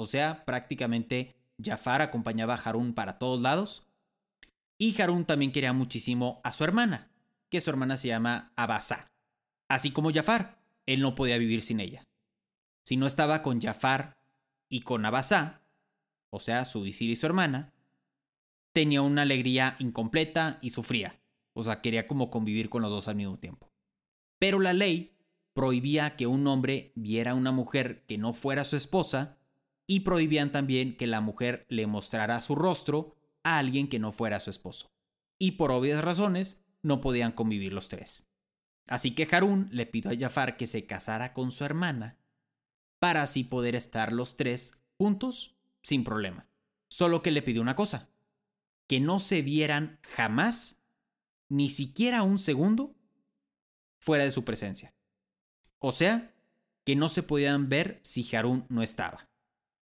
o sea, prácticamente Jafar acompañaba a Harun para todos lados. Y Harun también quería muchísimo a su hermana, que su hermana se llama Abasa. Así como Jafar, él no podía vivir sin ella. Si no estaba con Jafar y con Abasa, o sea, su visir y su hermana, tenía una alegría incompleta y sufría. O sea, quería como convivir con los dos al mismo tiempo. Pero la ley prohibía que un hombre viera a una mujer que no fuera su esposa y prohibían también que la mujer le mostrara su rostro a alguien que no fuera su esposo. Y por obvias razones no podían convivir los tres. Así que Harún le pidió a Jafar que se casara con su hermana para así poder estar los tres juntos sin problema. Solo que le pidió una cosa, que no se vieran jamás, ni siquiera un segundo, fuera de su presencia. O sea, que no se podían ver si Harún no estaba.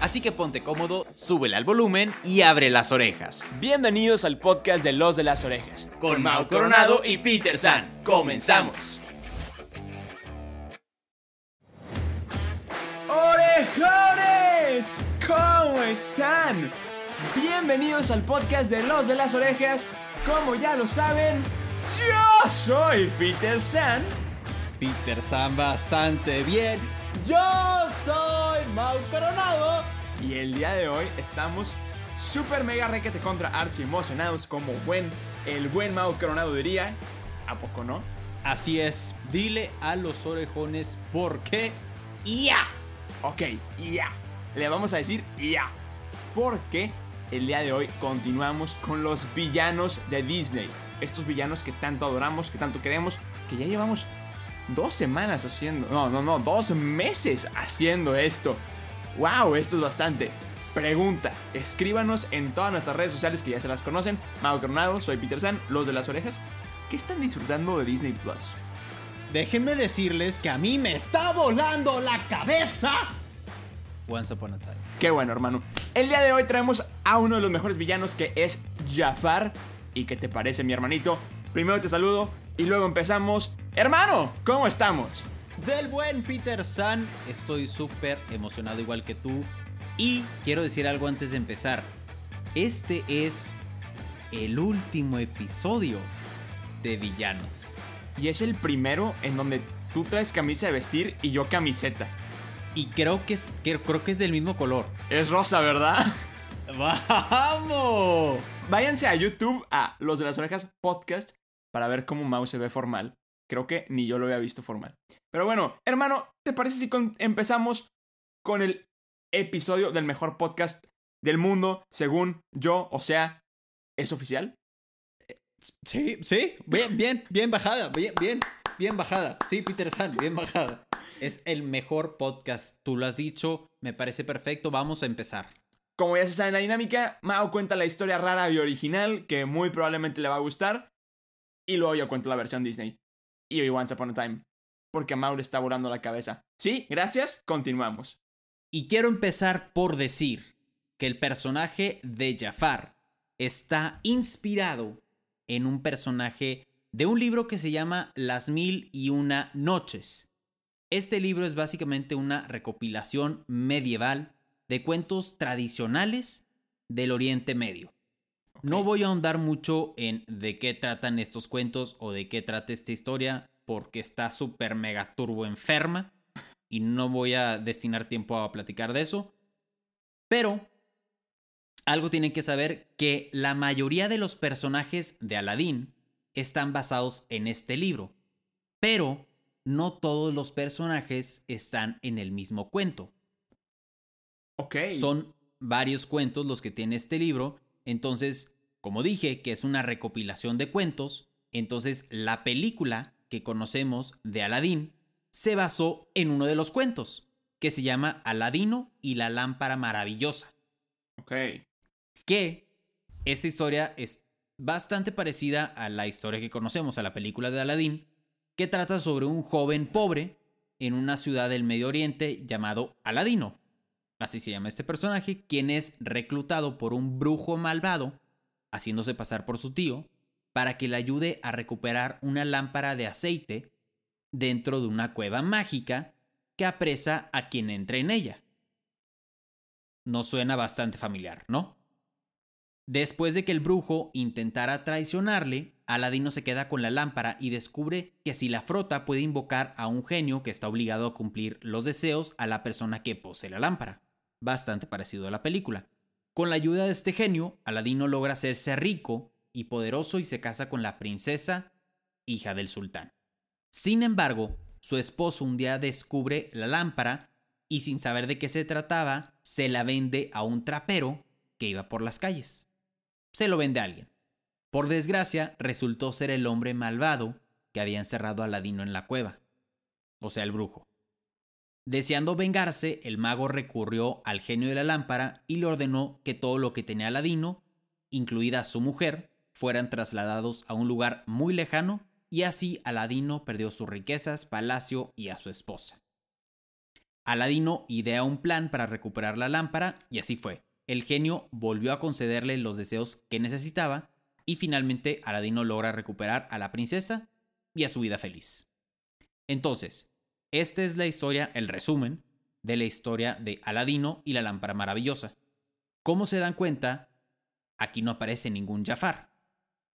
Así que ponte cómodo, súbele al volumen y abre las orejas. Bienvenidos al podcast de Los de las Orejas. Con Mau Coronado y Peter San. Comenzamos. ¡Orejones! ¿Cómo están? Bienvenidos al podcast de Los de las Orejas. Como ya lo saben, yo soy Peter San. Peter San bastante bien. Yo soy Mau Coronado. Y el día de hoy estamos super mega requete contra archi emocionados como buen, el buen Mau Coronado diría. ¿A poco no? Así es, dile a los orejones por qué. ¡Ya! Ok, ya. Le vamos a decir ya. Porque el día de hoy continuamos con los villanos de Disney. Estos villanos que tanto adoramos, que tanto queremos, que ya llevamos dos semanas haciendo. No, no, no, dos meses haciendo esto. ¡Wow! Esto es bastante. Pregunta, escríbanos en todas nuestras redes sociales que ya se las conocen. Mau Coronado, soy Peter San, los de las orejas. ¿Qué están disfrutando de Disney Plus? Déjenme decirles que a mí me está volando la cabeza. Once Upon a Time. Qué bueno, hermano. El día de hoy traemos a uno de los mejores villanos que es Jafar. ¿Y qué te parece, mi hermanito? Primero te saludo y luego empezamos. Hermano, ¿cómo estamos? Del buen Peter San, estoy súper emocionado igual que tú. Y quiero decir algo antes de empezar. Este es el último episodio de Villanos. Y es el primero en donde tú traes camisa de vestir y yo camiseta. Y creo que es, creo que es del mismo color. Es rosa, ¿verdad? ¡Vamos! Váyanse a YouTube a Los de las Orejas Podcast para ver cómo Mau se ve formal. Creo que ni yo lo había visto formal. Pero bueno, hermano, ¿te parece si empezamos con el episodio del mejor podcast del mundo, según yo? O sea, ¿es oficial? Sí, sí, bien, bien, bien bajada, bien, bien, bien bajada. Sí, Peter San, bien bajada. Es el mejor podcast, tú lo has dicho, me parece perfecto, vamos a empezar. Como ya se sabe en la dinámica, Mao cuenta la historia rara y original que muy probablemente le va a gustar. Y luego yo cuento la versión Disney. Y Once Upon a Time. Porque a Mau le está volando la cabeza. Sí, gracias, continuamos. Y quiero empezar por decir que el personaje de Jafar está inspirado en un personaje de un libro que se llama Las Mil y Una Noches. Este libro es básicamente una recopilación medieval de cuentos tradicionales del Oriente Medio. No voy a ahondar mucho en de qué tratan estos cuentos o de qué trata esta historia, porque está súper mega turbo enferma y no voy a destinar tiempo a platicar de eso. Pero algo tienen que saber que la mayoría de los personajes de Aladdin están basados en este libro, pero no todos los personajes están en el mismo cuento. Ok. Son varios cuentos los que tiene este libro, entonces, como dije, que es una recopilación de cuentos, entonces la película que conocemos de Aladdin se basó en uno de los cuentos. que se llama Aladino y la lámpara maravillosa. Ok. Que esta historia es bastante parecida a la historia que conocemos, a la película de Aladín, que trata sobre un joven pobre en una ciudad del Medio Oriente llamado Aladino. Así se llama este personaje, quien es reclutado por un brujo malvado, haciéndose pasar por su tío, para que le ayude a recuperar una lámpara de aceite dentro de una cueva mágica que apresa a quien entre en ella. No suena bastante familiar, ¿no? Después de que el brujo intentara traicionarle, Aladino se queda con la lámpara y descubre que si la frota puede invocar a un genio que está obligado a cumplir los deseos a la persona que posee la lámpara. Bastante parecido a la película. Con la ayuda de este genio, Aladino logra hacerse rico y poderoso y se casa con la princesa, hija del sultán. Sin embargo, su esposo un día descubre la lámpara y sin saber de qué se trataba, se la vende a un trapero que iba por las calles. Se lo vende a alguien. Por desgracia, resultó ser el hombre malvado que había encerrado a Aladino en la cueva, o sea, el brujo. Deseando vengarse, el mago recurrió al genio de la lámpara y le ordenó que todo lo que tenía Aladino, incluida su mujer, fueran trasladados a un lugar muy lejano y así Aladino perdió sus riquezas, palacio y a su esposa. Aladino idea un plan para recuperar la lámpara y así fue. El genio volvió a concederle los deseos que necesitaba y finalmente Aladino logra recuperar a la princesa y a su vida feliz. Entonces, esta es la historia, el resumen de la historia de Aladino y la lámpara maravillosa. ¿Cómo se dan cuenta? Aquí no aparece ningún Jafar.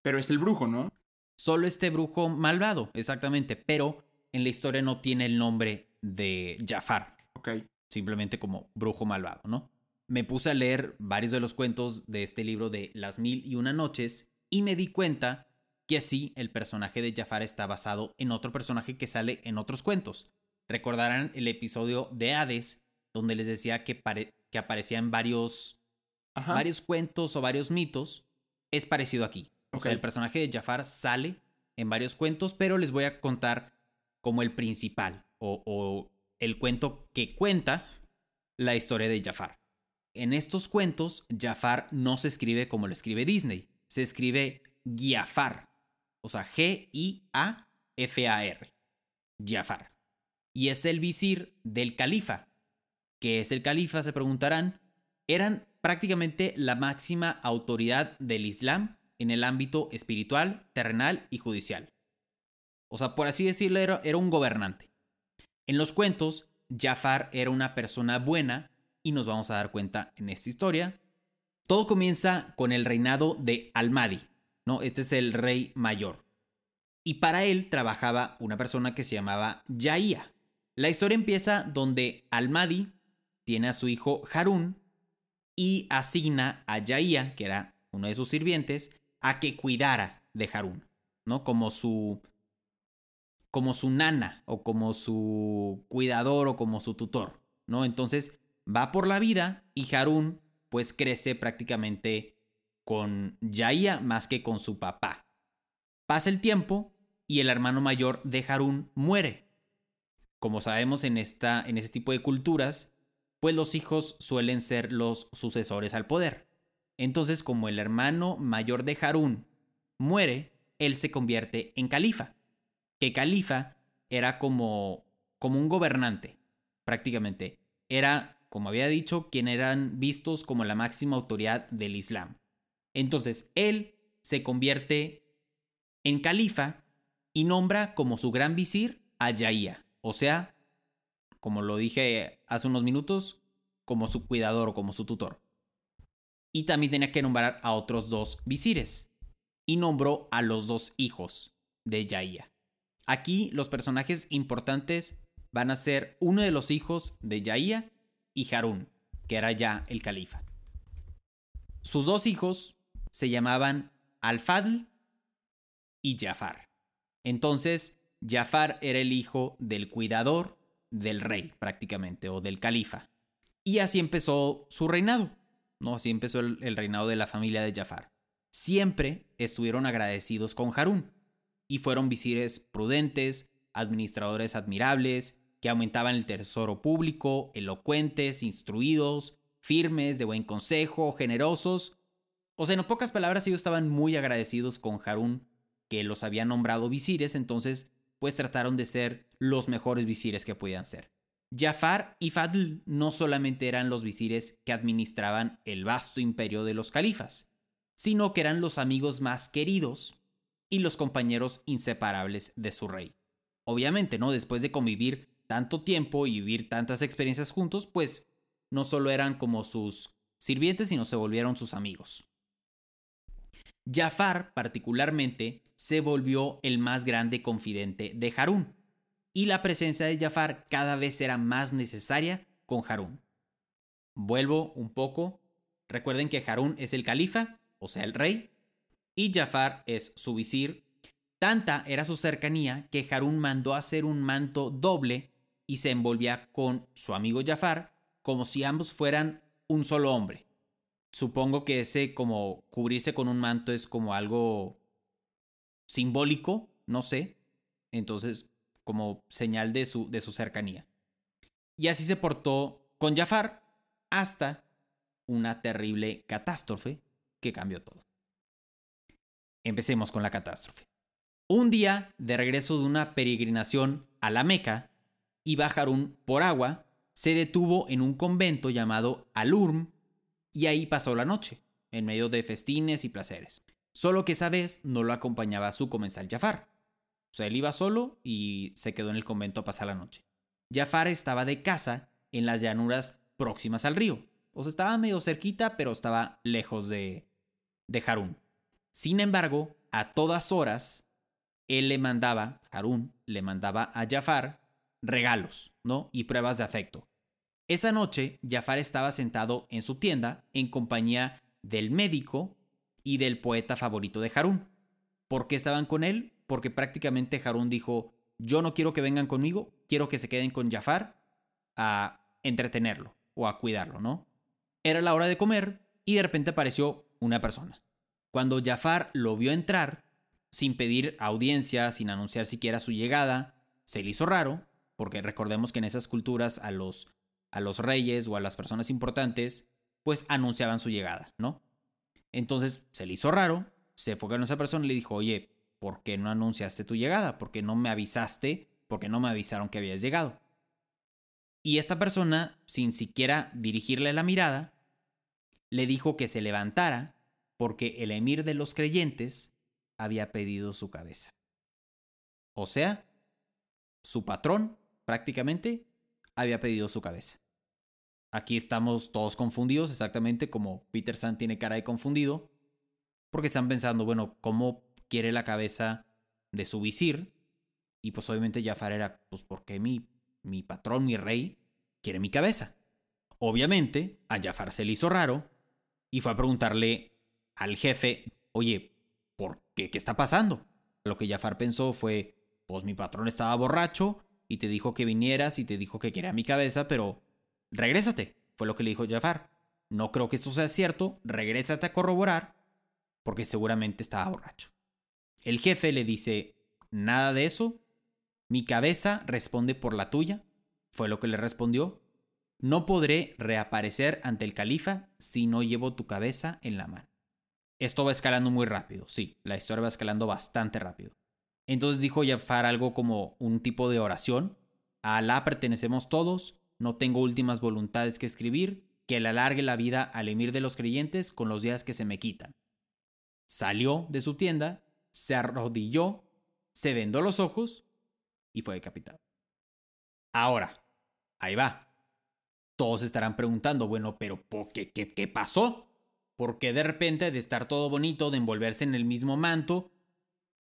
Pero es el brujo, ¿no? Solo este brujo malvado, exactamente, pero en la historia no tiene el nombre de Jafar. Ok. Simplemente como brujo malvado, ¿no? Me puse a leer varios de los cuentos de este libro de Las Mil y Una Noches y me di cuenta que sí, el personaje de Jafar está basado en otro personaje que sale en otros cuentos. Recordarán el episodio de Hades, donde les decía que, que aparecía en varios, varios cuentos o varios mitos. Es parecido aquí. O sea, el personaje de Jafar sale en varios cuentos, pero les voy a contar como el principal o, el cuento que cuenta la historia de Jafar. En estos cuentos, Jafar no se escribe como lo escribe Disney, se escribe Giafar, o sea, G-I-A-F-A-R, Jafar. Y es el visir del califa. ¿Qué es el califa? Se preguntarán. Eran prácticamente la máxima autoridad del Islam en el ámbito espiritual, terrenal y judicial. O sea, por así decirlo, era, un gobernante. En los cuentos, Jafar era una persona buena y nos vamos a dar cuenta en esta historia. Todo comienza con el reinado de Al-Mahdi, ¿no? Este es el rey mayor. Y para él trabajaba una persona que se llamaba Yahía. La historia empieza donde Al-Mahdi tiene a su hijo Harun y asigna a Yahía, que era uno de sus sirvientes, a que cuidara de Harún, ¿no? Como su como su nana o como su cuidador o como su tutor, ¿no? Entonces va por la vida y Harún pues crece prácticamente con Yahía más que con su papá. Pasa el tiempo y el hermano mayor de Harún muere. Como sabemos en, esta, en ese tipo de culturas, pues los hijos suelen ser los sucesores al poder. Entonces, como el hermano mayor de Harún muere, él se convierte en califa. Que califa era como, como un gobernante, prácticamente. Era, como había dicho, quien eran vistos como la máxima autoridad del Islam. Entonces, él se convierte en califa y nombra como su gran visir a Yahía, o sea, como lo dije hace unos minutos, como su cuidador o como su tutor y también tenía que nombrar a otros dos visires. Y nombró a los dos hijos de Yahía. Aquí los personajes importantes van a ser uno de los hijos de Yahía y Harún, que era ya el califa. Sus dos hijos se llamaban Al-Fadl y Jafar. Entonces, Jafar era el hijo del cuidador del rey, prácticamente, o del califa. Y así empezó su reinado. ¿no? Así empezó el, reinado de la familia de Jafar. Siempre estuvieron agradecidos con Harún y fueron visires prudentes, administradores admirables, que aumentaban el tesoro público, elocuentes, instruidos, firmes, de buen consejo, generosos. O sea, en pocas palabras, ellos estaban muy agradecidos con Harún, que los había nombrado visires, entonces pues trataron de ser los mejores visires que podían ser. Jafar y Fadl no solamente eran los visires que administraban el vasto imperio de los califas, sino que eran los amigos más queridos y los compañeros inseparables de su rey. Obviamente, ¿no? Después de convivir tanto tiempo y vivir tantas experiencias juntos, pues no solo eran como sus sirvientes, sino se volvieron sus amigos. Jafar, particularmente, se volvió el más grande confidente de Harún, y la presencia de Jafar cada vez era más necesaria con Harún. Vuelvo un poco. Recuerden que Harún es el califa, o sea, el rey, y Jafar es su visir. Tanta era su cercanía que Harún mandó hacer un manto doble y se envolvía con su amigo Jafar como si ambos fueran un solo hombre. Supongo que ese como cubrirse con un manto es como algo simbólico, no sé. Entonces, como señal de su, de su cercanía. Y así se portó con Jafar hasta una terrible catástrofe que cambió todo. Empecemos con la catástrofe. Un día, de regreso de una peregrinación a la Meca, y Harun por agua, se detuvo en un convento llamado Al-Urm y ahí pasó la noche, en medio de festines y placeres. Solo que esa vez no lo acompañaba su comensal Jafar. O sea, él iba solo y se quedó en el convento a pasar la noche. Jafar estaba de casa en las llanuras próximas al río. O sea, estaba medio cerquita, pero estaba lejos de, de Harún. Sin embargo, a todas horas, él le mandaba, Harún le mandaba a Jafar regalos, ¿no? Y pruebas de afecto. Esa noche, Jafar estaba sentado en su tienda en compañía del médico y del poeta favorito de Harún. ¿Por qué estaban con él? Porque prácticamente Harún dijo, yo no quiero que vengan conmigo, quiero que se queden con Jafar a entretenerlo o a cuidarlo, ¿no? Era la hora de comer y de repente apareció una persona. Cuando Jafar lo vio entrar, sin pedir audiencia, sin anunciar siquiera su llegada, se le hizo raro, porque recordemos que en esas culturas a los, a los reyes o a las personas importantes, pues anunciaban su llegada, ¿no? Entonces se le hizo raro, se fue con esa persona y le dijo, oye, ¿por qué no anunciaste tu llegada? ¿Por qué no me avisaste? ¿Por qué no me avisaron que habías llegado? Y esta persona, sin siquiera dirigirle la mirada, le dijo que se levantara porque el emir de los creyentes había pedido su cabeza. O sea, su patrón, prácticamente, había pedido su cabeza. Aquí estamos todos confundidos, exactamente como Peter San tiene cara de confundido, porque están pensando, bueno, ¿cómo quiere la cabeza de su visir? Y pues obviamente Jafar era, pues porque mi, mi patrón, mi rey, quiere mi cabeza. Obviamente, a Jafar se le hizo raro y fue a preguntarle al jefe, oye, ¿por qué? ¿Qué está pasando? Lo que Jafar pensó fue, pues mi patrón estaba borracho y te dijo que vinieras y te dijo que quería mi cabeza, pero regrésate, fue lo que le dijo Jafar. No creo que esto sea cierto, regrésate a corroborar, porque seguramente estaba borracho. El jefe le dice, nada de eso, mi cabeza responde por la tuya, fue lo que le respondió. No podré reaparecer ante el califa si no llevo tu cabeza en la mano. Esto va escalando muy rápido, sí, la historia va escalando bastante rápido. Entonces dijo Jafar algo como un tipo de oración. A Alá pertenecemos todos, no tengo últimas voluntades que escribir, que le alargue la vida al emir de los creyentes con los días que se me quitan. Salió de su tienda, se arrodilló, se vendó los ojos y fue decapitado. Ahora, ahí va. Todos estarán preguntando, bueno, pero ¿por qué, qué, qué pasó? ¿Por qué de repente de estar todo bonito, de envolverse en el mismo manto,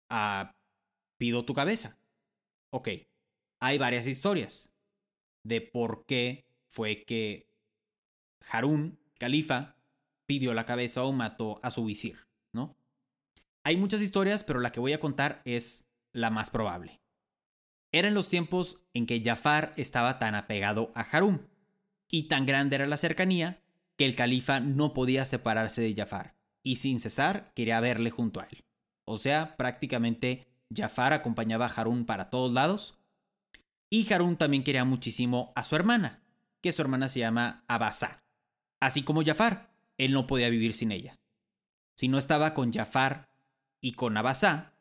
a pido tu cabeza? Ok, hay varias historias de por qué fue que Harún, califa, pidió la cabeza o mató a su visir, ¿no? Hay muchas historias, pero la que voy a contar es la más probable. Eran los tiempos en que Jafar estaba tan apegado a Harún, y tan grande era la cercanía que el califa no podía separarse de Jafar, y sin cesar quería verle junto a él. O sea, prácticamente Jafar acompañaba a Harún para todos lados Y Harun también quería muchísimo a su hermana, que su hermana se llama Abasá. Así como Jafar, él no podía vivir sin ella. Si no estaba con Jafar y con Abasá,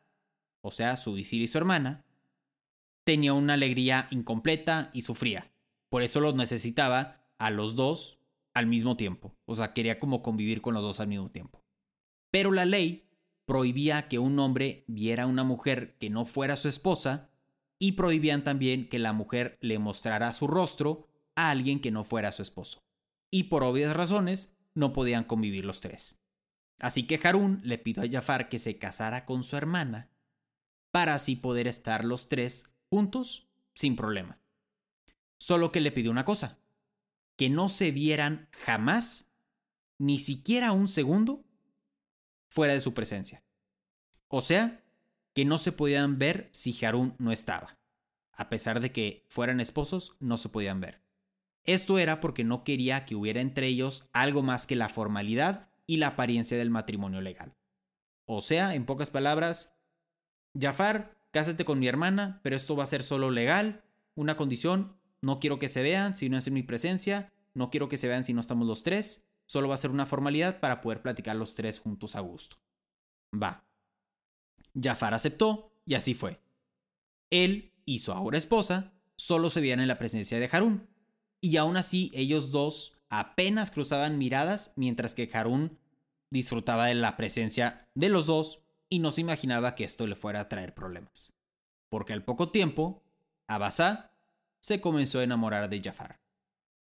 o sea, su visir y su hermana, tenía una alegría incompleta y sufría. Por eso los necesitaba a los dos al mismo tiempo. O sea, quería como convivir con los dos al mismo tiempo. Pero la ley prohibía que un hombre viera a una mujer que no fuera su esposa y prohibían también que la mujer le mostrara su rostro a alguien que no fuera su esposo. Y por obvias razones no podían convivir los tres. Así que Harún le pidió a Jafar que se casara con su hermana para así poder estar los tres juntos sin problema. Solo que le pidió una cosa, que no se vieran jamás, ni siquiera un segundo, fuera de su presencia. O sea, que no se podían ver si Harún no estaba. A pesar de que fueran esposos, no se podían ver. Esto era porque no quería que hubiera entre ellos algo más que la formalidad y la apariencia del matrimonio legal. O sea, en pocas palabras, Jafar, cásate con mi hermana, pero esto va a ser solo legal, una condición, no quiero que se vean si no es en mi presencia, no quiero que se vean si no estamos los tres, solo va a ser una formalidad para poder platicar los tres juntos a gusto. Va. Jafar aceptó y así fue. Él y su ahora esposa solo se veían en la presencia de Harún, y aún así ellos dos apenas cruzaban miradas mientras que Harún disfrutaba de la presencia de los dos y no se imaginaba que esto le fuera a traer problemas. Porque al poco tiempo, Abasá se comenzó a enamorar de Jafar.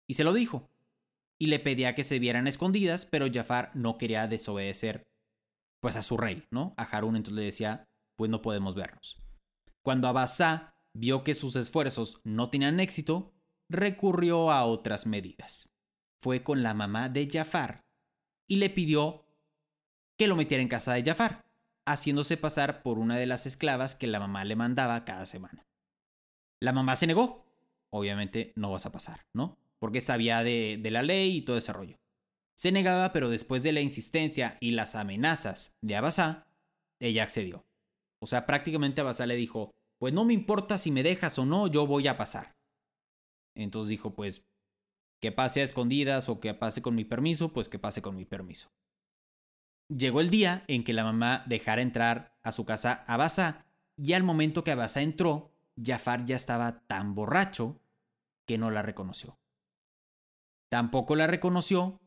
Y se lo dijo. Y le pedía que se vieran escondidas, pero Jafar no quería desobedecer pues a su rey, ¿no? A Harún entonces le decía, pues no podemos vernos. Cuando Abasá vio que sus esfuerzos no tenían éxito, recurrió a otras medidas. Fue con la mamá de Jafar y le pidió que lo metiera en casa de Jafar, haciéndose pasar por una de las esclavas que la mamá le mandaba cada semana. La mamá se negó. Obviamente no vas a pasar, ¿no? Porque sabía de, de la ley y todo ese rollo. Se negaba, pero después de la insistencia y las amenazas de Abasá, ella accedió. O sea, prácticamente Abasá le dijo, pues no me importa si me dejas o no, yo voy a pasar. Entonces dijo, pues que pase a escondidas o que pase con mi permiso, pues que pase con mi permiso. Llegó el día en que la mamá dejara entrar a su casa a Abasa, y al momento que Abasa entró, Jafar ya estaba tan borracho que no la reconoció. Tampoco la reconoció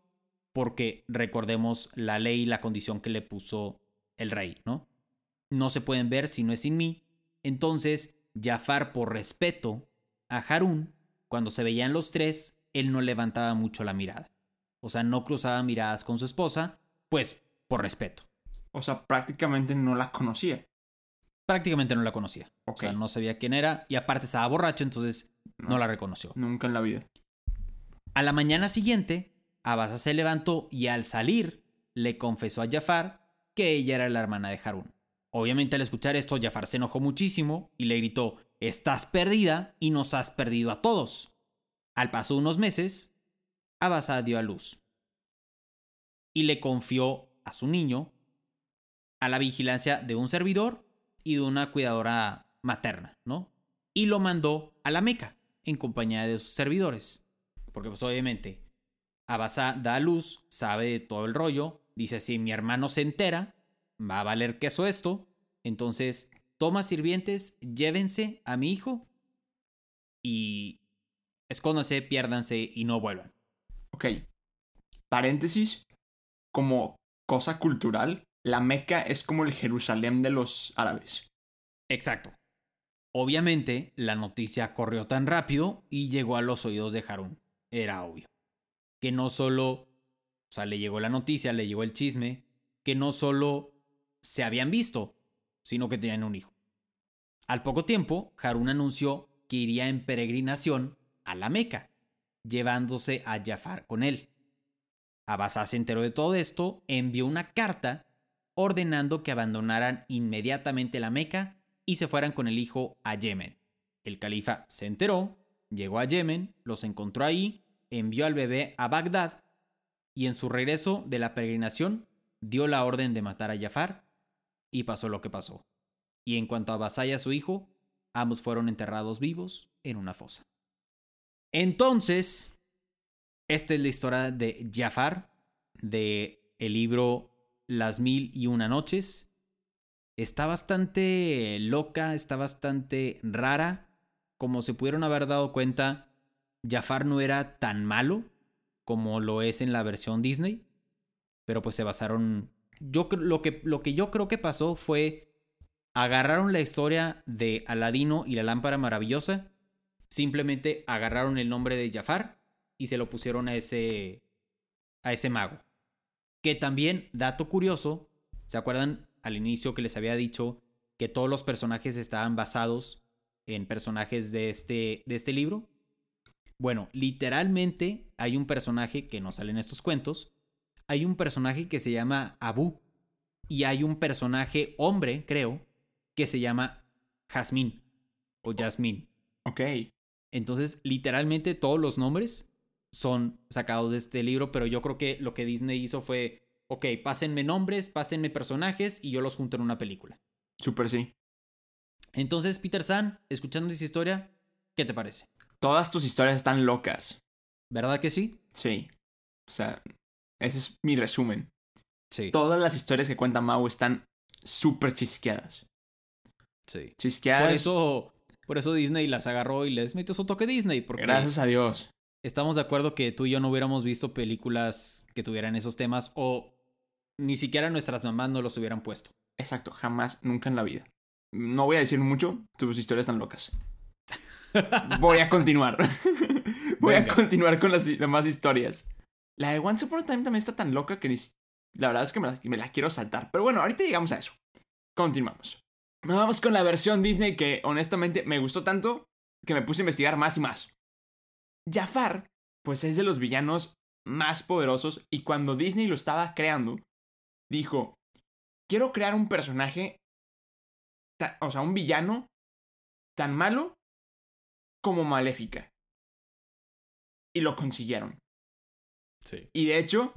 porque recordemos la ley y la condición que le puso el rey, ¿no? No se pueden ver si no es sin mí. Entonces, Jafar, por respeto a Harún, cuando se veían los tres, él no levantaba mucho la mirada. O sea, no cruzaba miradas con su esposa, pues por respeto. O sea, prácticamente no la conocía. Prácticamente no la conocía. O sea, no sabía quién era y aparte estaba borracho, entonces no, la reconoció. Nunca en la vida. A la mañana siguiente, Abasa se levantó y al salir le confesó a Jafar que ella era la hermana de Harún. Obviamente al escuchar esto, Jafar se enojó muchísimo y le gritó, estás perdida y nos has perdido a todos. Al paso de unos meses, Abasa dio a luz y le confió a su niño a la vigilancia de un servidor y de una cuidadora materna, ¿no? Y lo mandó a la Meca en compañía de sus servidores. Porque pues obviamente Abasa da a luz, sabe de todo el rollo, dice si mi hermano se entera, va a valer queso esto, entonces toma sirvientes, llévense a mi hijo y escóndanse, piérdanse y no vuelvan. Ok. Paréntesis. Como cosa cultural, la Meca es como el Jerusalén de los árabes. Exacto. Obviamente, la noticia corrió tan rápido y llegó a los oídos de Harún. Era obvio. Que no solo, o sea, le llegó la noticia, le llegó el chisme, que no solo se habían visto, sino que tenían un hijo. Al poco tiempo, Harún anunció que iría en peregrinación a la Meca, llevándose a Jafar con él. Abasá se enteró de todo esto, envió una carta ordenando que abandonaran inmediatamente la Meca y se fueran con el hijo a Yemen. El califa se enteró, llegó a Yemen, los encontró ahí, envió al bebé a Bagdad y en su regreso de la peregrinación dio la orden de matar a Jafar y pasó lo que pasó. Y en cuanto a Abasá y a su hijo, ambos fueron enterrados vivos en una fosa. Entonces, esta es la historia de Jafar, de el libro Las Mil y Una Noches. Está bastante loca, está bastante rara. Como se pudieron haber dado cuenta, Jafar no era tan malo como lo es en la versión Disney. Pero pues se basaron. Yo lo que, lo que yo creo que pasó fue. Agarraron la historia de Aladino y la lámpara maravillosa. Simplemente agarraron el nombre de Jafar y se lo pusieron a ese. a ese mago. Que también, dato curioso, ¿se acuerdan al inicio que les había dicho que todos los personajes estaban basados en personajes de este, de este libro? Bueno, literalmente hay un personaje que no sale en estos cuentos. Hay un personaje que se llama Abu. Y hay un personaje hombre, creo, que se llama Jasmine. O Jasmine. Ok. Entonces, literalmente todos los nombres son sacados de este libro, pero yo creo que lo que Disney hizo fue, ok, pásenme nombres, pásenme personajes y yo los junto en una película. Súper sí. Entonces, Peter San, escuchando esa historia, ¿qué te parece? Todas tus historias están locas. ¿Verdad que sí? Sí. O sea, ese es mi resumen. Sí. Todas las historias que cuenta Mau están súper chisqueadas. Sí. Chisqueadas. Por eso, por eso Disney las agarró y les metió su toque Disney. Porque Gracias a Dios. estamos de acuerdo que tú y yo no hubiéramos visto películas que tuvieran esos temas o ni siquiera nuestras mamás no los hubieran puesto. Exacto, jamás, nunca en la vida. No voy a decir mucho, tus historias están locas. Voy a continuar. voy Venga. a continuar con las demás historias. La de Once Upon a Time también está tan loca que ni... la verdad es que me la, me la quiero saltar. Pero bueno, ahorita llegamos a eso. Continuamos. Nos vamos con la versión Disney que honestamente me gustó tanto que me puse a investigar más y más. Jafar, pues es de los villanos más poderosos y cuando Disney lo estaba creando, dijo, quiero crear un personaje, o sea, un villano tan malo como maléfica. Y lo consiguieron. Sí. Y de hecho,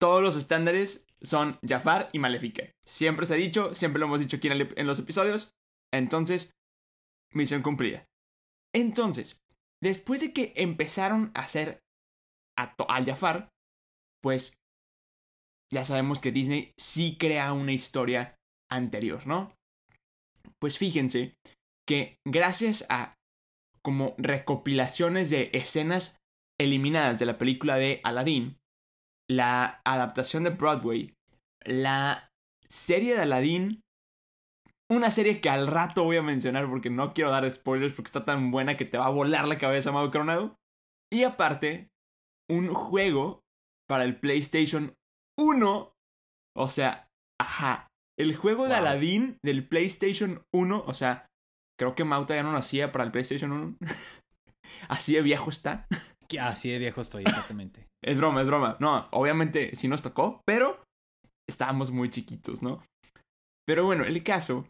todos los estándares son Jafar y Maléfica. Siempre se ha dicho, siempre lo hemos dicho aquí en, el- en los episodios. Entonces, misión cumplida. Entonces, después de que empezaron a hacer a al Jafar, pues ya sabemos que Disney sí crea una historia anterior, ¿no? Pues fíjense que gracias a como recopilaciones de escenas eliminadas de la película de Aladdin, la adaptación de Broadway, la serie de Aladdin, una serie que al rato voy a mencionar porque no quiero dar spoilers porque está tan buena que te va a volar la cabeza, Amado Coronado, y aparte, un juego para el PlayStation 1, o sea, ajá, el juego de. Aladdin del PlayStation 1, o sea, creo que Mauta ya no nacía para el PlayStation 1. Así de viejo está. Así de viejo estoy, exactamente. Es broma, es broma. No, obviamente sí nos tocó, pero estábamos muy chiquitos, ¿no? Pero bueno, el caso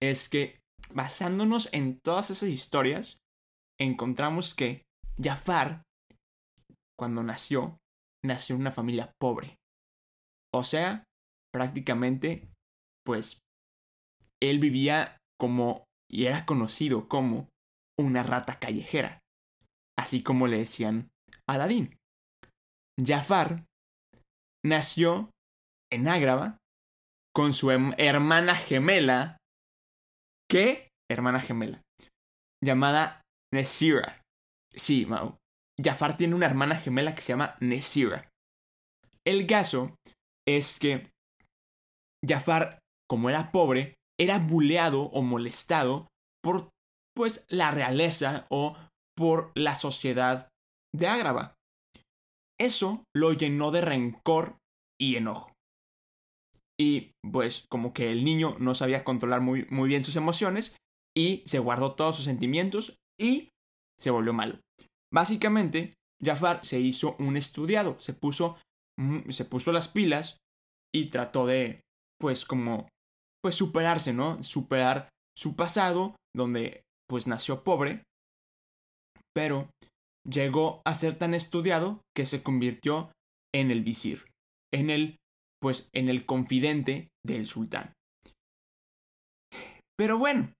es que basándonos en todas esas historias, encontramos que Jafar, cuando nació, nació en una familia pobre. O sea, prácticamente, pues, él vivía como, y era conocido como, una rata callejera. Así como le decían a Aladín. Jafar nació en Ágrava con su hermana gemela. ¿Qué? Hermana gemela. Llamada Nesira. Sí, Mau. Jafar tiene una hermana gemela que se llama Nesira. El caso es que Jafar, como era pobre, era buleado o molestado por, pues, la realeza o por la sociedad de Ágrava. Eso lo llenó de rencor y enojo. Y pues como que el niño no sabía controlar muy, muy bien sus emociones y se guardó todos sus sentimientos y se volvió malo. Básicamente, Jafar se hizo un estudiado, se puso, mm, se puso las pilas y trató de, pues como, pues superarse, ¿no? Superar su pasado, donde pues nació pobre, pero llegó a ser tan estudiado que se convirtió en el visir, en el, pues, en el confidente del sultán. Pero bueno,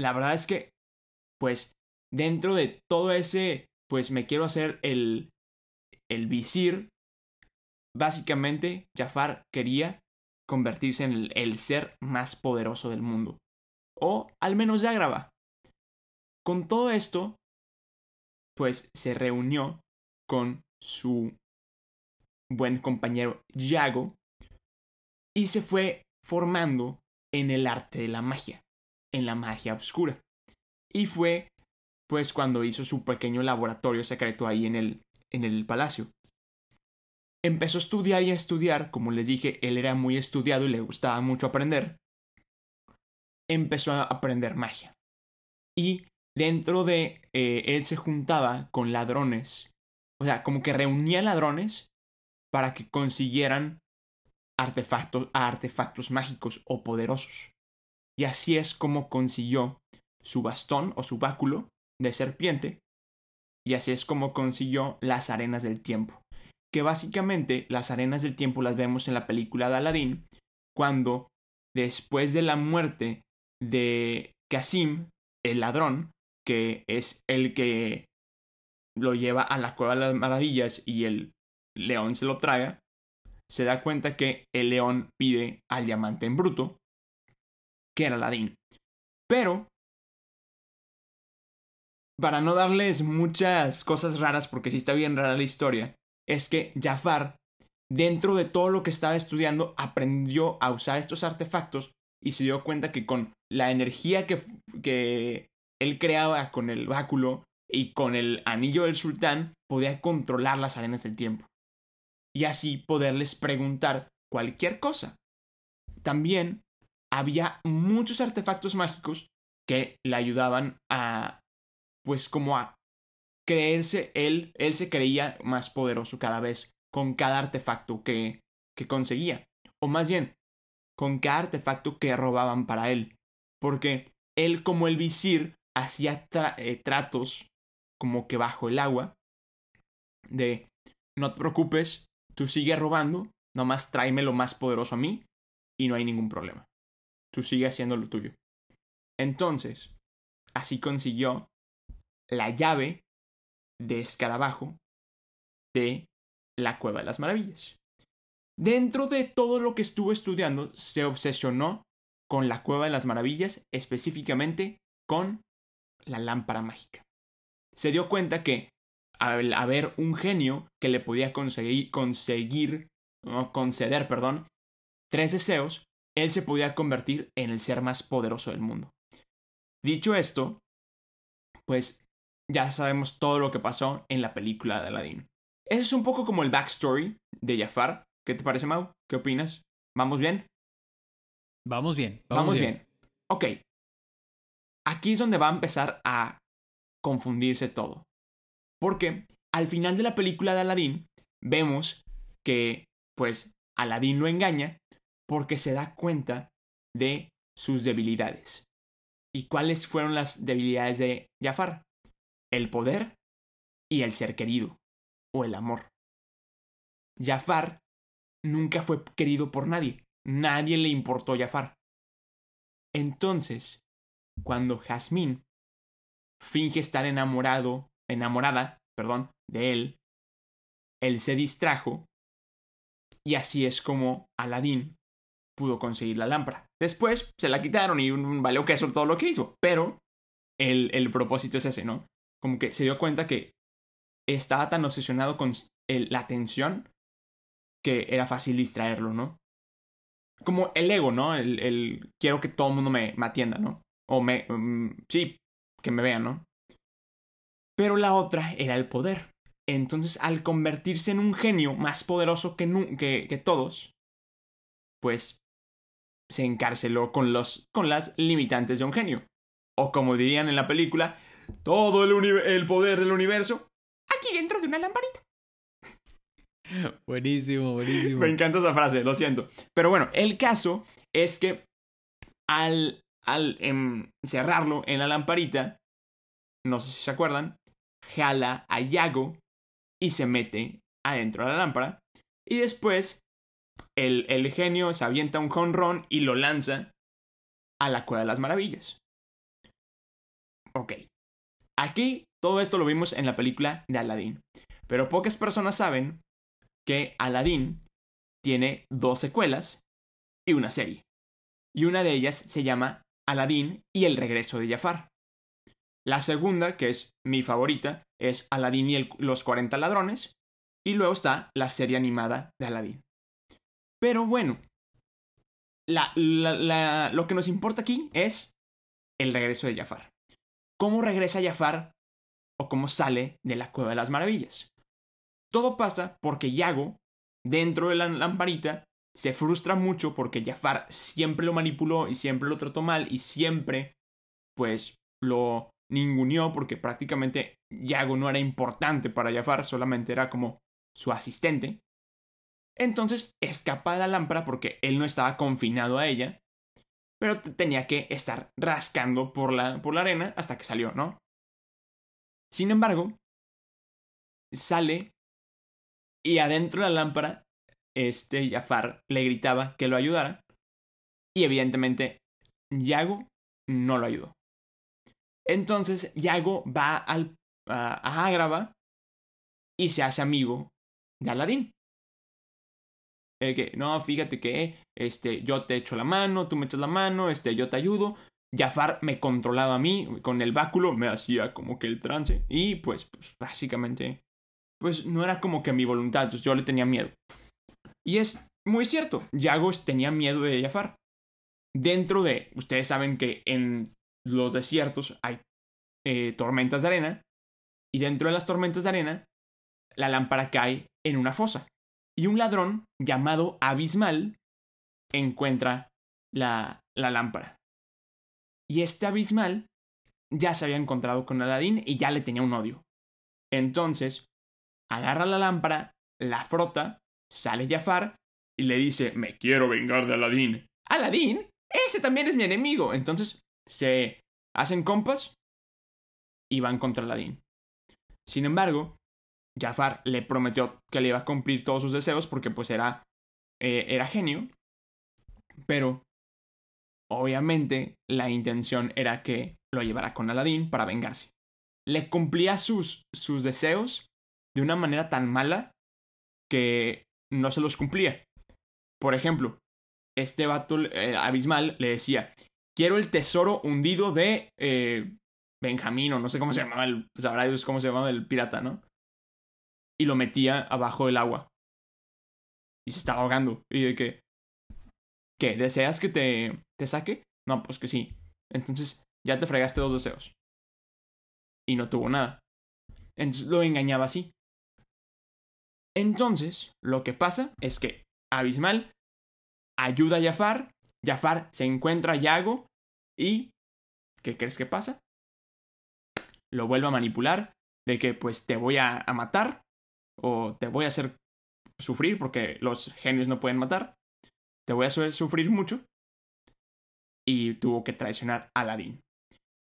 la verdad es que, pues, dentro de todo ese, pues me quiero hacer el, el visir, básicamente Jafar quería convertirse en el, ser más poderoso del mundo. O al menos de Agrava. Con todo esto, pues se reunió con su buen compañero Yago y se fue formando en el arte de la magia, en la magia oscura. Y fue pues cuando hizo su pequeño laboratorio secreto ahí en el, en el palacio. Empezó a estudiar y a estudiar, como les dije, él era muy estudiado y le gustaba mucho aprender. Empezó a aprender magia. Y dentro de eh, él se juntaba con ladrones, o sea, como que reunía ladrones para que consiguieran artefactos, artefactos mágicos o poderosos. Y así es como consiguió su bastón o su báculo de serpiente, y así es como consiguió las arenas del tiempo. Que básicamente las arenas del tiempo las vemos en la película de Aladdin, cuando después de la muerte de Casim, el ladrón, que es el que lo lleva a la cueva de las maravillas y el león se lo traga, se da cuenta que el león pide al diamante en bruto, que era Aladdin. Pero, para no darles muchas cosas raras, porque sí está bien rara la historia, es que Jafar, dentro de todo lo que estaba estudiando, aprendió a usar estos artefactos y se dio cuenta que con la energía que, que él creaba con el báculo y con el anillo del sultán, podía controlar las arenas del tiempo y así poderles preguntar cualquier cosa. También había muchos artefactos mágicos que le ayudaban a, pues como a creerse él, él se creía más poderoso cada vez con cada artefacto que, que conseguía. O más bien, con cada artefacto que robaban para él. Porque él como el visir hacía eh, tratos como que bajo el agua de no te preocupes, Tú sigues robando, nomás tráeme lo más poderoso a mí y no hay ningún problema. Tú sigues haciendo lo tuyo. Entonces, así consiguió la llave de escarabajo de la Cueva de las Maravillas. Dentro de todo lo que estuvo estudiando, se obsesionó con la Cueva de las Maravillas, específicamente con la lámpara mágica. Se dio cuenta que al haber un genio que le podía conseguir, conceder, perdón, tres deseos, él se podía convertir en el ser más poderoso del mundo. Dicho esto, pues ya sabemos todo lo que pasó en la película de Aladdin. Ese es un poco como el backstory de Jafar. ¿Qué te parece, Mau? ¿Qué opinas? ¿Vamos bien? Vamos bien. Vamos, bien. bien. Ok. Aquí es donde va a empezar a confundirse todo. Porque al final de la película de Aladdin vemos que pues Aladdin lo engaña porque se da cuenta de sus debilidades. ¿Y cuáles fueron las debilidades de Jafar? El poder y el ser querido, o el amor. Jafar nunca fue querido por nadie, nadie le importó Jafar. Entonces, cuando Jasmine finge estar enamorado enamorada, perdón, de él, él se distrajo y así es como Aladín pudo conseguir la lámpara. Después se la quitaron y un, valió queso todo lo que hizo, pero el, el propósito es ese, ¿no? Como que se dio cuenta que estaba tan obsesionado con la atención que era fácil distraerlo, ¿no? Como el ego, ¿no? El, el quiero que todo el mundo me, atienda, ¿no? O me... Mm, sí, que me vean, ¿no? pero la otra era el poder. Entonces, al convertirse en un genio más poderoso que, que, todos, pues se encarceló con, los, con las limitantes de un genio. O como dirían en la película, todo el, el poder del universo aquí dentro de una lamparita. Buenísimo, buenísimo. Me encanta esa frase, lo siento. Pero bueno, el caso es que al, al encerrarlo en la lamparita, no sé si se acuerdan, jala a Yago y se mete adentro de la lámpara. Y después el, el genio se avienta un jonrón y lo lanza a la Cueva de las Maravillas. Ok. Aquí todo esto lo vimos en la película de Aladdin. Pero pocas personas saben que Aladdin tiene dos secuelas y una serie. Y una de ellas se llama Aladdin y el regreso de Jafar. La segunda, que es mi favorita, es Aladdin y los 40 ladrones. Y luego está la serie animada de Aladdin. Pero bueno, lo que nos importa aquí es el regreso de Jafar. ¿Cómo regresa Jafar o cómo sale de la Cueva de las Maravillas? Todo pasa porque Yago, dentro de la lamparita, se frustra mucho porque Jafar siempre lo manipuló y siempre lo trató mal y siempre, pues, lo ninguneó porque prácticamente Yago no era importante para Jafar, solamente era como su asistente. Entonces escapa de la lámpara porque él no estaba confinado a ella, pero tenía que estar rascando por la, por la arena hasta que salió, ¿no? Sin embargo, sale y adentro de la lámpara, este Jafar le gritaba que lo ayudara y evidentemente Yago no lo ayudó. Entonces Yago va al, a, a Ágrava y se hace amigo de Aladín. Que, no, fíjate que este, yo te echo la mano, tú me echas la mano, este, yo te ayudo. Jafar me controlaba a mí, con el báculo me hacía como que el trance. Y pues, pues básicamente, pues no era como que mi voluntad, pues yo le tenía miedo. Y es muy cierto, Yagos tenía miedo de Jafar. Dentro de, ustedes saben que en los desiertos hay eh, tormentas de arena. Y dentro de las tormentas de arena, la lámpara cae en una fosa y un ladrón llamado Abismal encuentra la, la lámpara. Y este Abismal ya se había encontrado con Aladín y ya le tenía un odio. Entonces, agarra la lámpara, la frota, sale Jafar y le dice, me quiero vengar de Aladín. ¿Aladín? Ese también es mi enemigo. Entonces, se hacen compas y van contra Aladín. Sin embargo, Jafar le prometió que le iba a cumplir todos sus deseos porque pues era, eh, era genio. Pero obviamente la intención era que lo llevara con Aladín para vengarse. Le cumplía sus, sus deseos de una manera tan mala que no se los cumplía. Por ejemplo, este vato eh, abismal le decía, quiero el tesoro hundido de eh, Benjamín o no sé cómo se llamaba el, sabrá cómo se llamaba el pirata, ¿no? Y lo metía abajo del agua. Y se estaba ahogando. Y de que, ¿qué? ¿Deseas que te, te saque? No, pues que sí. Entonces ya te fregaste dos deseos. Y no tuvo nada. Entonces lo engañaba así. Entonces, lo que pasa es que Abismal ayuda a Jafar, Jafar se encuentra a Yago y ¿qué crees que pasa? Lo vuelve a manipular de que pues te voy a, a matar o te voy a hacer sufrir porque los genios no pueden matar, te voy a sufrir mucho. Y tuvo que traicionar a Aladín.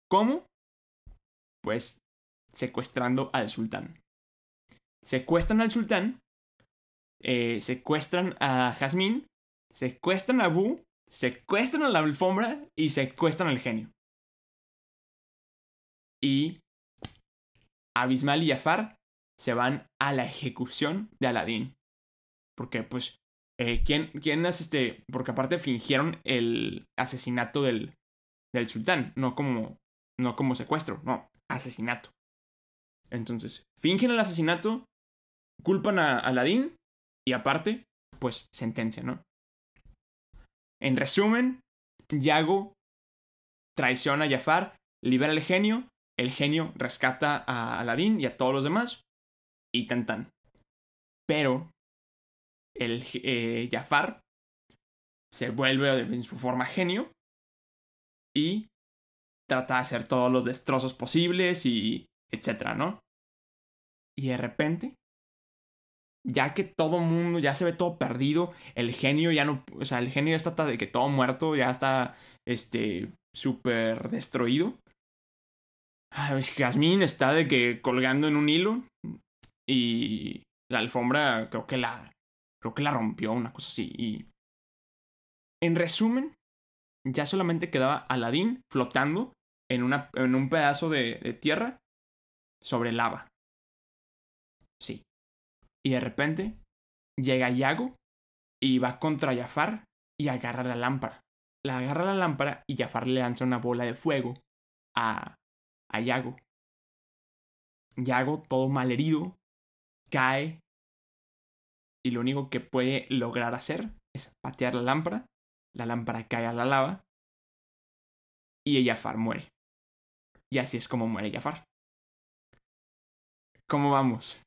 ¿Cómo? Pues secuestrando al sultán. Secuestran al sultán, eh, secuestran a Jazmín, secuestran a Abu, secuestran a la alfombra y secuestran al genio. Y Abismal y Jafar se van a la ejecución de Aladín. Porque, pues, eh, ¿quién, ¿quién es este? Porque aparte fingieron el asesinato del, del sultán, no como, no como secuestro, no, asesinato. Entonces, fingen el asesinato, culpan a Aladín y aparte, pues, sentencia, ¿no? En resumen, Yago traiciona a Jafar, libera al genio, el genio rescata a Aladín y a todos los demás, y tan tan. Pero el eh, Jafar se vuelve en su forma genio y trata de hacer todos los destrozos posibles y etcétera, ¿no? Y de repente, ya que todo mundo ya se ve todo perdido, el genio ya no, o sea, el genio ya está de que todo muerto, ya está este súper destruido. Jasmine está de que colgando en un hilo y la alfombra creo que la creo que la rompió una cosa así y en resumen ya solamente quedaba Aladdin flotando en, una, en un pedazo de, de tierra sobre lava. Sí. Y de repente llega Yago y va contra Jafar y agarra la lámpara. La agarra la lámpara y Jafar le lanza una bola de fuego a, a Yago. Yago, todo malherido, cae y lo único que puede lograr hacer es patear la lámpara. La lámpara cae a la lava y Jafar muere. Y así es como muere Jafar. ¿Cómo vamos?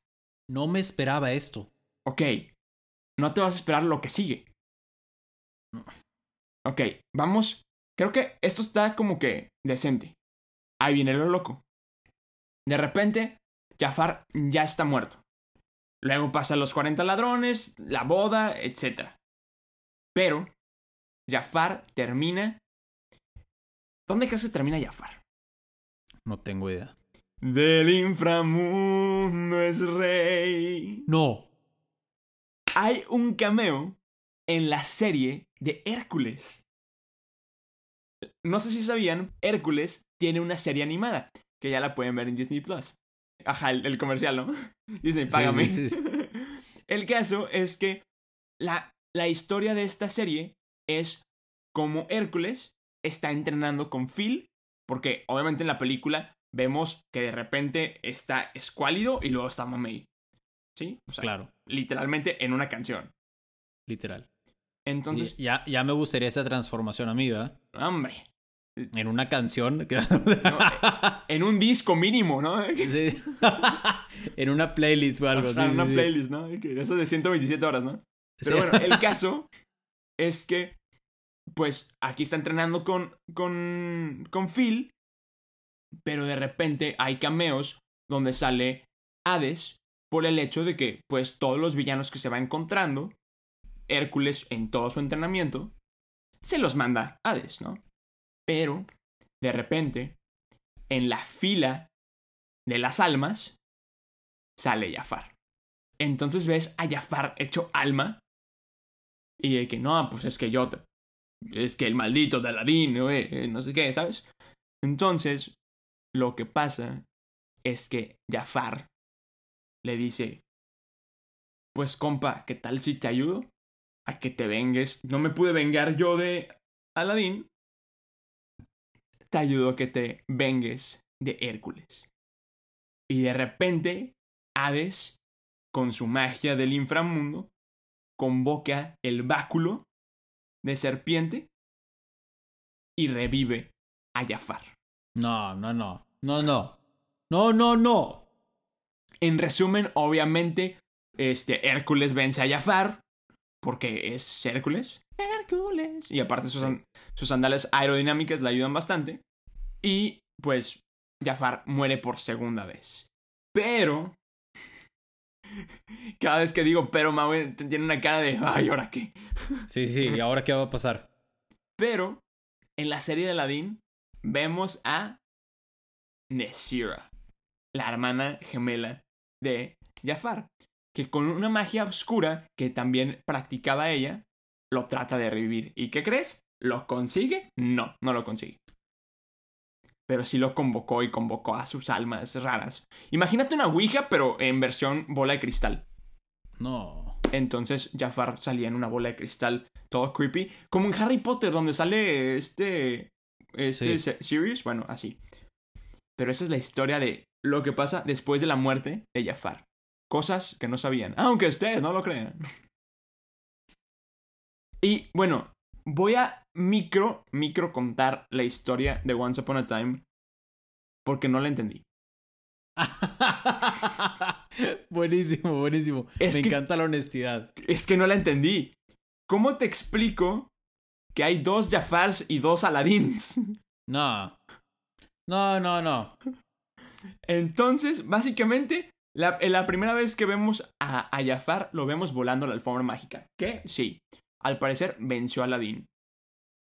No me esperaba esto. Ok, no te vas a esperar lo que sigue. Ok, vamos. Creo que esto está como que decente. Ahí viene lo loco. De repente, Jafar ya está muerto. Luego pasan los 40 ladrones, la boda, etc. Pero, Jafar termina. ¿Dónde crees que termina Jafar? No tengo idea. Del inframundo es rey. No. Hay un cameo en la serie de Hércules. No sé si sabían, Hércules tiene una serie animada que ya la pueden ver en Disney Plus. Ajá, el, el comercial, ¿no? Disney, págame. sí, sí, sí. El caso es que la, la historia de esta serie es como Hércules está entrenando con Phil, porque obviamente en la película vemos que de repente está escuálido y luego está mamey. ¿Sí? O sea, Claro, literalmente en una canción. literal. Entonces, Y ya, ya me gustaría esa transformación a mí, ¿verdad? hombre, En una canción. en un disco mínimo, ¿no? Sí. en una playlist o algo Ajá, así. una sí, sí. playlist, ¿no? Eso de 127 horas, ¿no? Pero Sí. bueno, el caso es que, pues, aquí está entrenando con, con, con Phil, pero de repente hay cameos donde sale Hades por el hecho de que, pues, todos los villanos que se va encontrando, Hércules en todo su entrenamiento, se los manda Hades, ¿no? Pero, de repente, en la fila de las almas, sale Jafar. Entonces ves a Jafar hecho alma. Y de que no, pues es que yo. te- Es que el maldito de Aladín. Eh, eh, no sé qué, ¿sabes? Entonces, lo que pasa es que Jafar le dice: Pues compa, ¿qué tal si te ayudo? A que te vengues. No me pude vengar yo de Aladín. Te ayudo a que te vengues de Hércules. Y de repente, Hades con su magia del inframundo, convoca el báculo de serpiente y revive a Jafar. No, no, no. No, no. No, no, no. En resumen, obviamente, este Hércules vence a Jafar porque es Hércules. Hércules. Y aparte sus, sus sandalias aerodinámicas le ayudan bastante. Y pues Jafar muere por segunda vez. Pero cada vez que digo pero Maui tiene una cara de ay, ¿ahora qué? Sí, sí. ¿Y ahora qué va a pasar? Pero en la serie de Aladdin vemos a Nesira, la hermana gemela de Jafar, que con una magia oscura que también practicaba ella, lo trata de revivir. ¿Y qué crees? ¿Lo consigue? No, no lo consigue. Pero sí lo convocó y convocó a sus almas raras. Imagínate una Ouija, pero en versión bola de cristal. No. Entonces Jafar salía en una bola de cristal, todo creepy. Como en Harry Potter, donde sale este. Este Sí. Sirius. Bueno, así. Pero esa es la historia de lo que pasa después de la muerte de Jafar. Cosas que no sabían. Aunque ustedes no lo crean. Y bueno, voy a micro, micro contar la historia de Once Upon a Time. Porque no la entendí. buenísimo, buenísimo. Es Me que- encanta la honestidad. Es que no la entendí. ¿Cómo te explico que hay dos Jafars y dos Aladins? No. No, no, no. Entonces, básicamente, la, en la primera vez que vemos a, a Jafar, lo vemos volando la alfombra mágica. Que sí, al parecer venció a Aladín.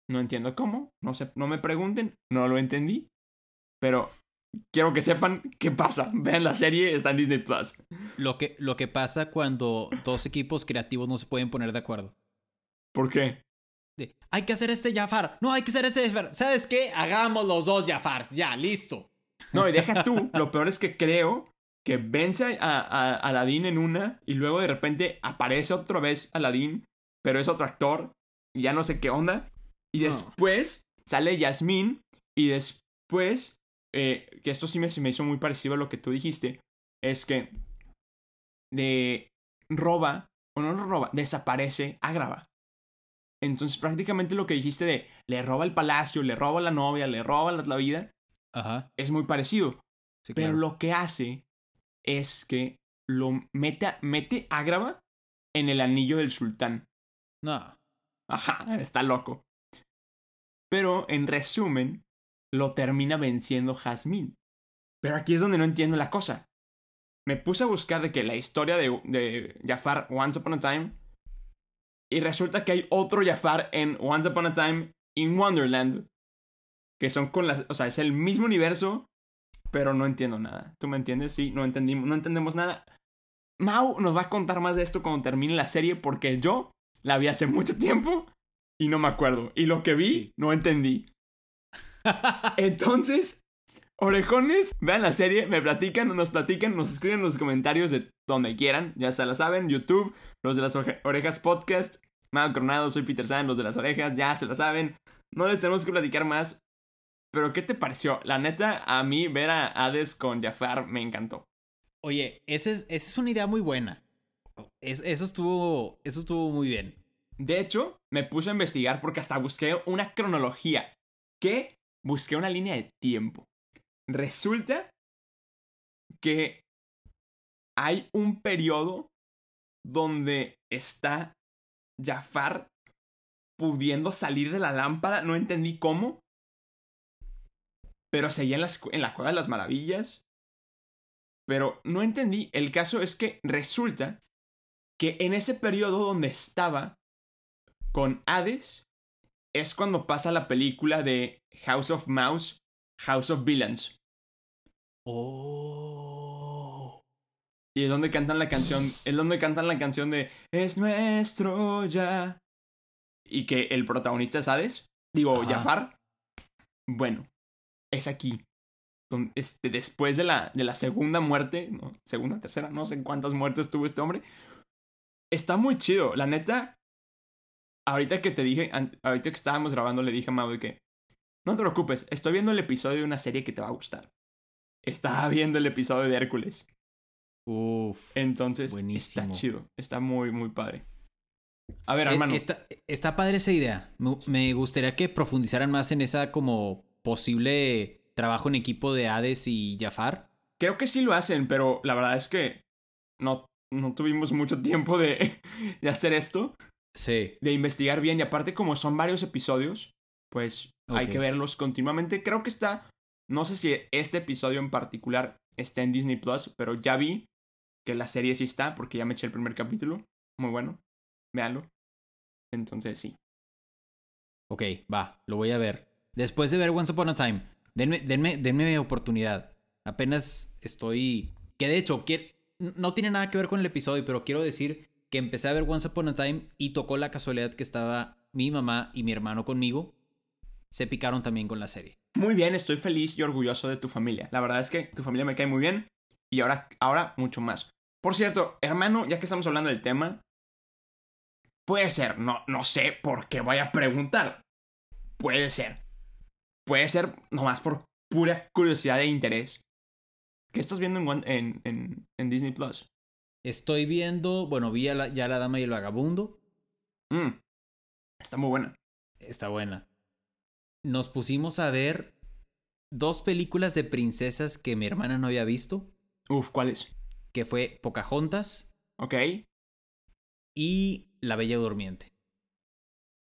No entiendo cómo, no, sé, no me pregunten, no lo entendí. Pero quiero que sepan qué pasa. Vean la serie, está en Disney Plus. Lo que, lo que pasa cuando dos equipos creativos no se pueden poner de acuerdo. ¿Por qué? de, hay que hacer este Jafar. No, hay que hacer este Jafar. ¿Sabes qué? Hagamos los dos Jafars. Ya, listo. No, y deja tú. lo peor es que creo que vence a, a, Aladdin en una y luego de repente aparece otra vez Aladdin, pero es otro actor y ya no sé qué onda. Y después sale Yasmín y después, eh, que esto sí me, me hizo muy parecido a lo que tú dijiste, es que de roba, o no roba, desaparece Agrava. Entonces prácticamente lo que dijiste de le roba el palacio, le roba la novia, le roba la, vida, Ajá. es muy parecido. Pero lo que hace es que lo mete, mete Agrava en el anillo del sultán. No. Ajá, está loco. Pero en resumen, lo termina venciendo Jasmine. Pero aquí es donde no entiendo la cosa. Me puse a buscar de que la historia de, de Jafar Once Upon a Time. Y resulta que hay otro Jafar en Once Upon a Time in Wonderland. Que son con las. O sea, es el mismo universo. Pero no entiendo nada. ¿Tú me entiendes? Sí, no entendimos, no entendemos nada. Mau nos va a contar más de esto cuando termine la serie. Porque yo la vi hace mucho tiempo. Y no me acuerdo. Y lo que vi, no entendí. Entonces, Orejones, vean la serie, me platican, nos platican, nos escriben en los comentarios de donde quieran, ya se la saben, YouTube, los de las orejas podcast, Mal Coronado, soy Peter San, los de las orejas, ya se la saben, no les tenemos que platicar más, pero ¿qué te pareció? La neta, a mí ver a Hades con Jafar me encantó. Oye, esa es, esa es una idea muy buena. eso, estuvo, eso estuvo muy bien. De hecho, me puse a investigar porque hasta busqué una cronología, que busqué una línea de tiempo. Resulta que hay un periodo donde está Jafar pudiendo salir de la lámpara, no entendí cómo, pero seguía en, en la cueva de las maravillas, pero no entendí, el caso es que resulta que en ese periodo donde estaba con Hades es cuando pasa la película de House of Mouse, House of Villains. Oh. Y es donde cantan la canción, es donde cantan la canción de Es nuestro ya. Y que el protagonista es Hades, digo, Jafar. Bueno, es aquí. Este, después de la, de la segunda muerte, no, segunda, tercera, no sé cuántas muertes tuvo este hombre. Está muy chido, la neta. Ahorita que te dije, ahorita que estábamos grabando, le dije a Mau que no te preocupes, estoy viendo el episodio de una serie que te va a gustar estaba viendo el episodio de Hércules. Uf. Entonces, está chido. Está muy, muy padre. A ver, eh, hermano. Está, está padre esa idea. Me, gustaría que profundizaran más en esa como posible trabajo en equipo de Hades y Jafar. Creo que sí lo hacen, pero la verdad es que no, no tuvimos mucho tiempo de, de hacer esto. Sí. De investigar bien. Y aparte, como son varios episodios, pues hay que verlos continuamente. Creo que está no sé si este episodio en particular está en Disney Plus, pero ya vi que la serie sí está porque ya me eché el primer capítulo. Muy bueno. Véanlo. Entonces sí. Ok, va, lo voy a ver. Después de ver Once Upon a Time, denme, denme, oportunidad. Apenas estoy. Que de hecho, no tiene nada que ver con el episodio, pero quiero decir que empecé a ver Once Upon a Time y tocó la casualidad que estaba mi mamá y mi hermano conmigo. Se picaron también con la serie. Muy bien, estoy feliz y orgulloso de tu familia. La verdad es que tu familia me cae muy bien y ahora, ahora mucho más. Por cierto, hermano, ya que estamos hablando del tema, puede ser, no, no sé por qué voy a preguntar. Puede ser. Puede ser nomás por pura curiosidad e interés. ¿Qué estás viendo en, en, en, Disney Plus? Estoy viendo, bueno, vi ya La Dama y el Vagabundo. Mm, está muy buena. Está buena nos pusimos a ver dos películas de princesas que mi hermana no había visto. Uf, ¿cuáles? Que fue Pocahontas. Ok. Y La Bella Durmiente.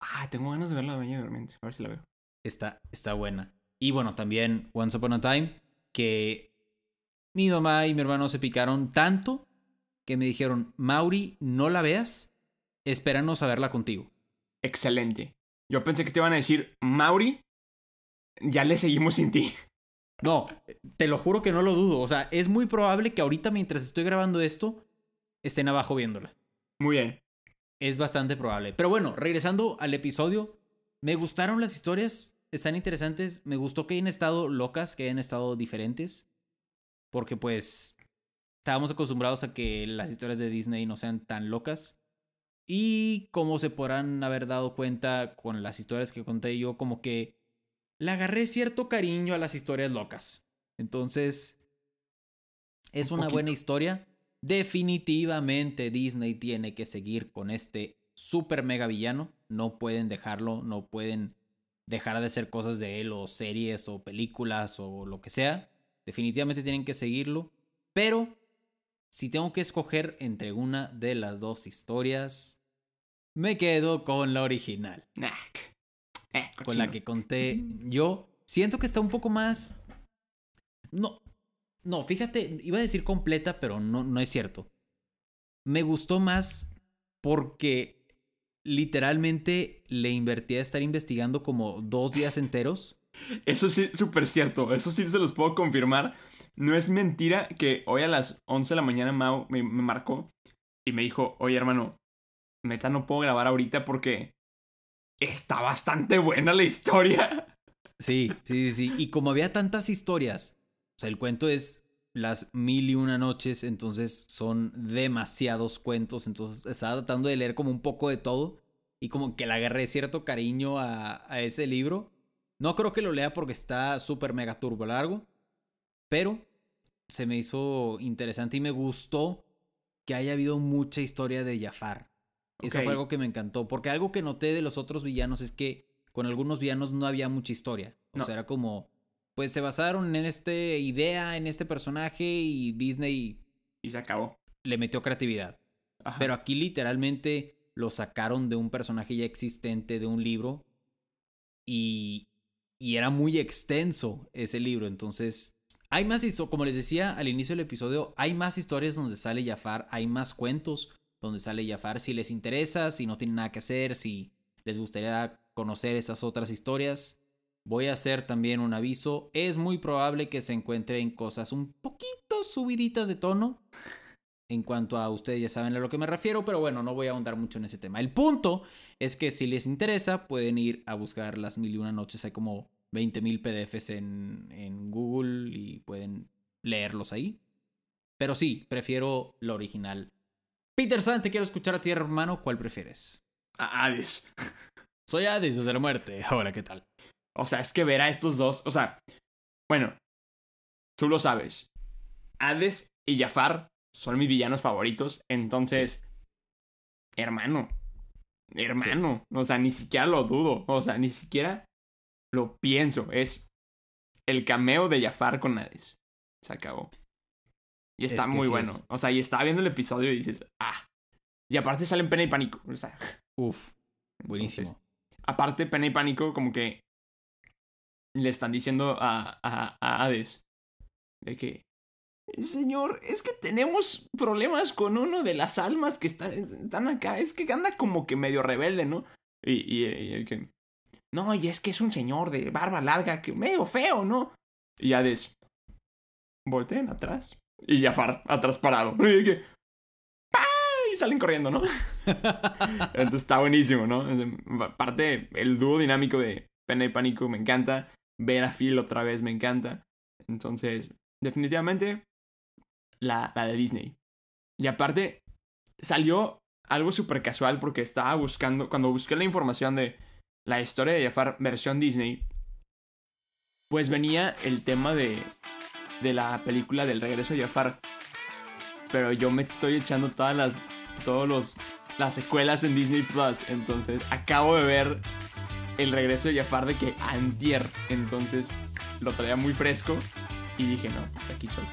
Ah, tengo ganas de ver La Bella Durmiente. A ver si la veo. Está, está buena. Y bueno, también Once Upon a Time, que mi mamá y mi hermano se picaron tanto que me dijeron, Mauri, no la veas, espéranos a verla contigo. Excelente. Yo pensé que te iban a decir, Mauri, ya le seguimos sin ti. No, te lo juro que no lo dudo. O sea, es muy probable que ahorita mientras estoy grabando esto, estén abajo viéndola. Muy bien. Es bastante probable. Pero bueno, regresando al episodio, me gustaron las historias, están interesantes. Me gustó que hayan estado locas, que hayan estado diferentes. Porque pues estábamos acostumbrados a que las historias de Disney no sean tan locas. Y como se podrán haber dado cuenta con las historias que conté yo, como que le agarré cierto cariño a las historias locas. Entonces, es Un una buena historia. Definitivamente Disney tiene que seguir con este super mega villano. No pueden dejarlo, no pueden dejar de hacer cosas de él o series o películas o lo que sea. Definitivamente tienen que seguirlo. Pero si tengo que escoger entre una de las dos historias, me quedo con la original Nah. Eh, con la que conté yo, siento que está un poco más. No. No, fíjate, iba a decir completa, pero no, no es cierto. Me gustó más porque literalmente le invertí a estar investigando como dos días enteros. Eso sí, súper cierto. Eso sí se los puedo confirmar. No es mentira que hoy a las 11 de la mañana Mau me, me marcó y me dijo, oye hermano, neta no puedo grabar ahorita porque está bastante buena la historia. Sí, sí, sí, sí. Y como había tantas historias, o sea, el cuento es las mil y una noches, entonces son demasiados cuentos, entonces estaba tratando de leer como un poco de todo y como que le agarré cierto cariño a, a ese libro. No creo que lo lea porque está súper mega turbo largo, pero se me hizo interesante y me gustó que haya habido mucha historia de Jafar. Eso fue algo que me encantó, porque algo que noté de los otros villanos es que con algunos villanos no había mucha historia. O No. sea, era como, pues se basaron en esta idea, en este personaje y Disney Y se acabó. le metió creatividad. Ajá. Pero aquí literalmente lo sacaron de un personaje ya existente de un libro y, y era muy extenso ese libro. Entonces, hay más historias, como les decía al inicio del episodio, hay más historias donde sale Jafar, hay más cuentos donde sale Jafar. Si les interesa, si no tienen nada que hacer, si les gustaría conocer esas otras historias, voy a hacer también un aviso. Es muy probable que se encuentren cosas un poquito subiditas de tono. En cuanto a ustedes ya saben a lo que me refiero, pero bueno, no voy a ahondar mucho en ese tema. El punto es que si les interesa, pueden ir a buscar las mil y una noches. Hay como 20 mil PDFs en, en Google y pueden leerlos ahí. Pero sí, prefiero la original. Peter San, te quiero escuchar a ti, hermano. ¿Cuál prefieres? A Hades. Soy Hades desde la muerte. Hola, ¿qué tal? O sea, es que ver a estos dos. O sea, bueno, tú lo sabes. Hades y Jafar son mis villanos favoritos. Entonces, hermano. Hermano. O sea, ni siquiera lo dudo. O sea, ni siquiera lo pienso. Es el cameo de Jafar con Hades. Se acabó. Y está Es que muy sí bueno. es. O sea, y estaba viendo el episodio y dices, ah. Y aparte salen pena y pánico. O sea, Uf, buenísimo. Entonces, aparte, Pena y Pánico, como que le están diciendo a, a, a Hades de que, señor, es que tenemos problemas con uno de las almas que están, están acá. Es que anda como que medio rebelde, ¿no? Y, y, y el que, no, y es que es un señor de barba larga, que medio feo, ¿no? Y Hades, volteen atrás. Y Jafar, atrás parado. Y el que, ¡pah! Y salen corriendo, ¿no? Entonces está buenísimo, ¿no? Aparte, el dúo dinámico de Pena y Pánico me encanta. Ver a Phil otra vez me encanta. Entonces, definitivamente, la, la de Disney. Y aparte, salió algo súper casual porque estaba buscando, cuando busqué la información de la historia de Jafar versión Disney, pues venía el tema de, de la película del regreso de Jafar. Pero yo me estoy echando todas las, todos los las secuelas en Disney Plus. Entonces, acabo de ver el regreso de Jafar de que antier. Entonces, lo traía muy fresco. Y dije, no, pues aquí soy.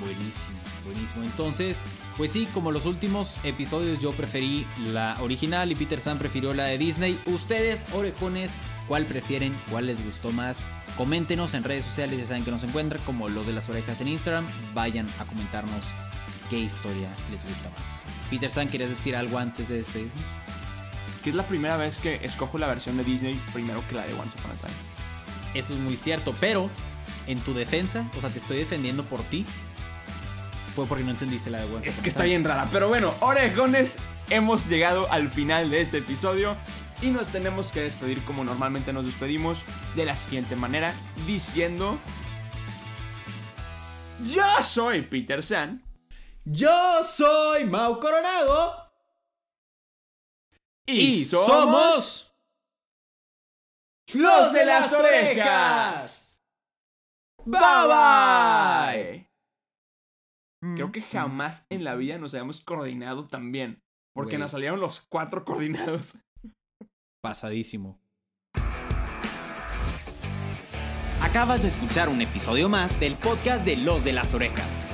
Buenísimo, buenísimo. Entonces, pues sí, como los últimos episodios yo preferí la original y Peter San prefirió la de Disney. Ustedes, orejones, ¿cuál prefieren? ¿Cuál les gustó más? Coméntenos en redes sociales, ya saben que nos encuentran como los de las orejas en Instagram. Vayan a comentarnos qué historia les gusta más. Peter San, ¿quieres decir algo antes de despedirnos? Que es la primera vez que escojo la versión de Disney primero que la de Once Upon a Time. Eso es muy cierto, pero en tu defensa, o sea, te estoy defendiendo por ti, fue porque no entendiste la de Once Es Upon que a está Time. bien rara. Pero bueno, orejones, hemos llegado al final de este episodio y nos tenemos que despedir como normalmente nos despedimos de la siguiente manera, diciendo... Yo soy Peter San. Yo soy Mau Coronado. Y, somos... Los de las orejas. Bye bye. Creo que jamás en la vida nos habíamos coordinado tan bien. Porque nos salieron los cuatro coordinados. Pasadísimo. Acabas de escuchar un episodio más del podcast de Los de las Orejas.